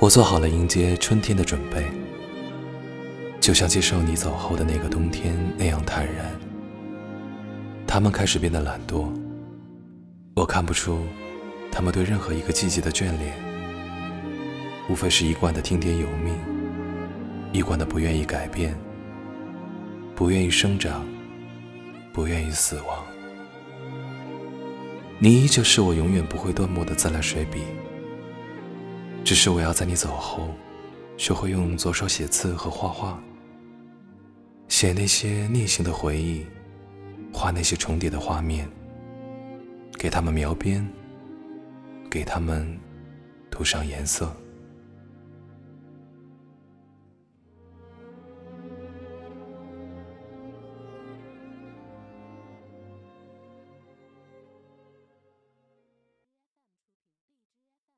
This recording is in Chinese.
我做好了迎接春天的准备，就像接受你走后的那个冬天那样坦然。他们开始变得懒惰，我看不出他们对任何一个季节的眷恋，无非是一贯的听天由命，一贯的不愿意改变，不愿意生长，不愿意死亡。你依旧是我永远不会断墨的自来水笔。只是我要在你走后，学会用左手写字和画画，写那些逆行的回忆，画那些重叠的画面，给他们描边，给他们涂上颜色。